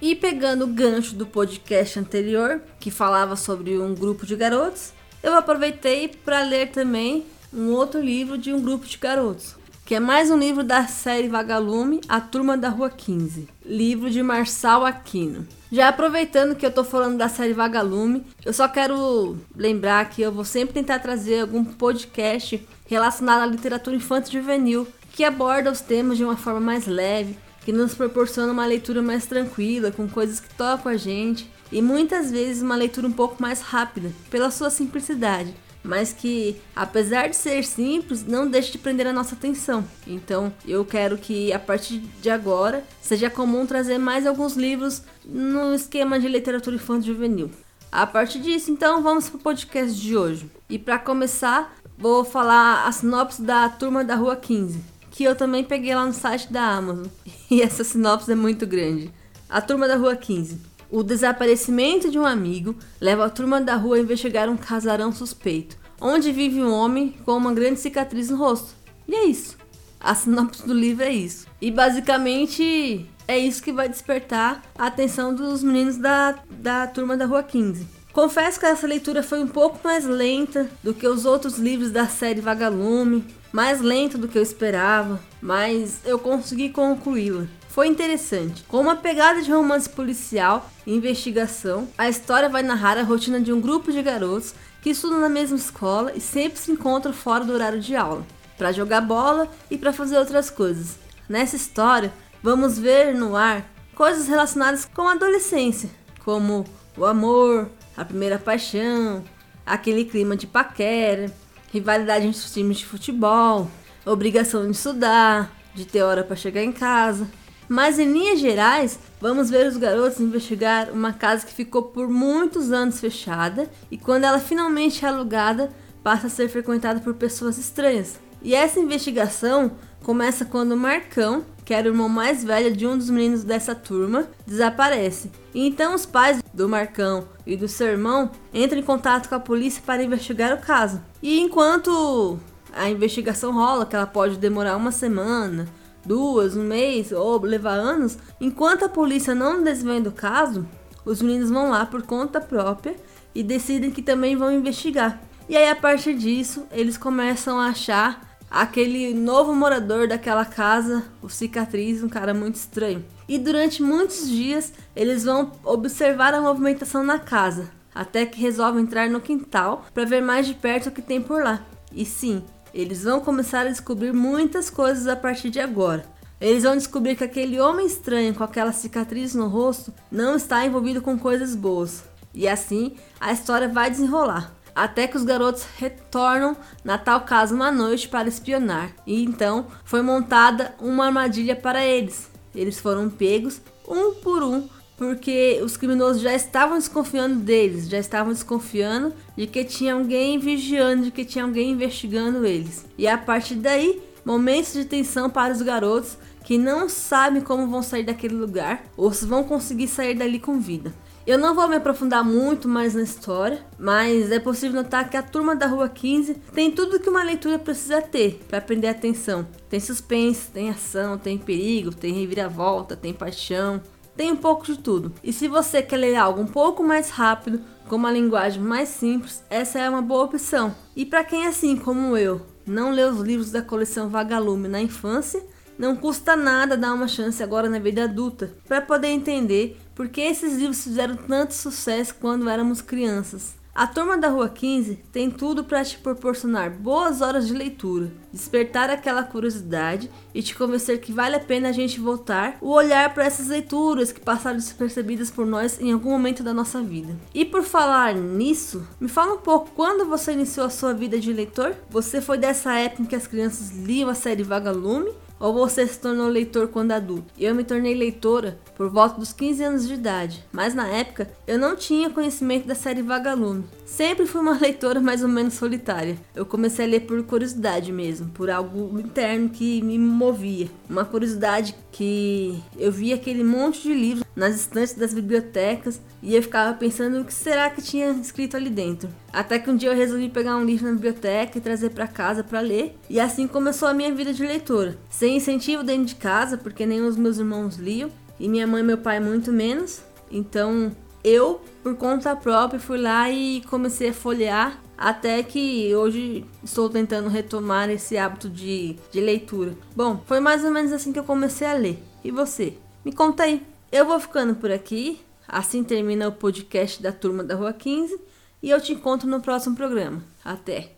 E pegando o gancho do podcast anterior, que falava sobre um grupo de garotos, eu aproveitei para ler também um outro livro de um grupo de garotos, que é mais um livro da série Vagalume, A Turma da Rua 15, livro de Marçal Aquino. Já aproveitando que eu tô falando da série Vagalume, eu só quero lembrar que eu vou sempre tentar trazer algum podcast relacionado à literatura infantil juvenil, que aborda os temas de uma forma mais leve, que nos proporciona uma leitura mais tranquila, com coisas que tocam a gente, e muitas vezes uma leitura um pouco mais rápida, pela sua simplicidade mas que, apesar de ser simples, não deixe de prender a nossa atenção. Então, eu quero que a partir de agora seja comum trazer mais alguns livros no esquema de literatura infantil juvenil. A partir disso, então, vamos para o podcast de hoje. E para começar, vou falar a sinopse da Turma da Rua 15, que eu também peguei lá no site da Amazon. E essa sinopse é muito grande. A Turma da Rua 15. O desaparecimento de um amigo leva a turma da rua a investigar um casarão suspeito, onde vive um homem com uma grande cicatriz no rosto. E é isso. A sinopse do livro é isso. E basicamente é isso que vai despertar a atenção dos meninos da, da turma da Rua 15. Confesso que essa leitura foi um pouco mais lenta do que os outros livros da série Vagalume, mais lenta do que eu esperava, mas eu consegui concluí-la foi interessante. Com uma pegada de romance policial e investigação, a história vai narrar a rotina de um grupo de garotos que estudam na mesma escola e sempre se encontram fora do horário de aula, para jogar bola e para fazer outras coisas. Nessa história, vamos ver no ar coisas relacionadas com a adolescência, como o amor, a primeira paixão, aquele clima de paquera, rivalidade entre os times de futebol, obrigação de estudar, de ter hora para chegar em casa, mas em linhas gerais, vamos ver os garotos investigar uma casa que ficou por muitos anos fechada e quando ela finalmente é alugada, passa a ser frequentada por pessoas estranhas. E essa investigação começa quando Marcão, que era o irmão mais velho de um dos meninos dessa turma, desaparece. E então os pais do Marcão e do seu irmão entram em contato com a polícia para investigar o caso. E enquanto a investigação rola, que ela pode demorar uma semana, duas, um mês ou levar anos, enquanto a polícia não desvenda o caso, os meninos vão lá por conta própria e decidem que também vão investigar. E aí a partir disso, eles começam a achar aquele novo morador daquela casa, o cicatriz, um cara muito estranho. E durante muitos dias, eles vão observar a movimentação na casa, até que resolvem entrar no quintal para ver mais de perto o que tem por lá. E sim, eles vão começar a descobrir muitas coisas a partir de agora. Eles vão descobrir que aquele homem estranho com aquela cicatriz no rosto não está envolvido com coisas boas. E assim a história vai desenrolar. Até que os garotos retornam na tal casa uma noite para espionar. E então foi montada uma armadilha para eles. Eles foram pegos um por um porque os criminosos já estavam desconfiando deles, já estavam desconfiando de que tinha alguém vigiando, de que tinha alguém investigando eles. E a partir daí, momentos de tensão para os garotos que não sabem como vão sair daquele lugar ou se vão conseguir sair dali com vida. Eu não vou me aprofundar muito mais na história, mas é possível notar que a turma da Rua 15 tem tudo que uma leitura precisa ter para prender a atenção. Tem suspense, tem ação, tem perigo, tem reviravolta, tem paixão, tem um pouco de tudo. E se você quer ler algo um pouco mais rápido, com uma linguagem mais simples, essa é uma boa opção. E para quem assim como eu, não lê os livros da coleção Vagalume na infância, não custa nada dar uma chance agora na vida adulta, para poder entender por que esses livros fizeram tanto sucesso quando éramos crianças. A turma da Rua 15 tem tudo para te proporcionar boas horas de leitura, despertar aquela curiosidade e te convencer que vale a pena a gente voltar o olhar para essas leituras que passaram despercebidas por nós em algum momento da nossa vida. E por falar nisso, me fala um pouco quando você iniciou a sua vida de leitor? Você foi dessa época em que as crianças liam a série Vagalume ou você se tornou leitor quando adulto? Eu me tornei leitora por volta dos 15 anos de idade, mas na época eu não tinha conhecimento da série Vagalume. Sempre fui uma leitora mais ou menos solitária. Eu comecei a ler por curiosidade mesmo, por algo interno que me movia. Uma curiosidade que eu via aquele monte de livros nas estantes das bibliotecas e eu ficava pensando o que será que tinha escrito ali dentro. Até que um dia eu resolvi pegar um livro na biblioteca e trazer para casa para ler, e assim começou a minha vida de leitora. Sem incentivo dentro de casa, porque nem os meus irmãos liam, e minha mãe e meu pai muito menos. Então eu, por conta própria, fui lá e comecei a folhear até que hoje estou tentando retomar esse hábito de, de leitura. Bom, foi mais ou menos assim que eu comecei a ler. E você? Me conta aí. Eu vou ficando por aqui. Assim termina o podcast da turma da Rua 15 e eu te encontro no próximo programa. Até!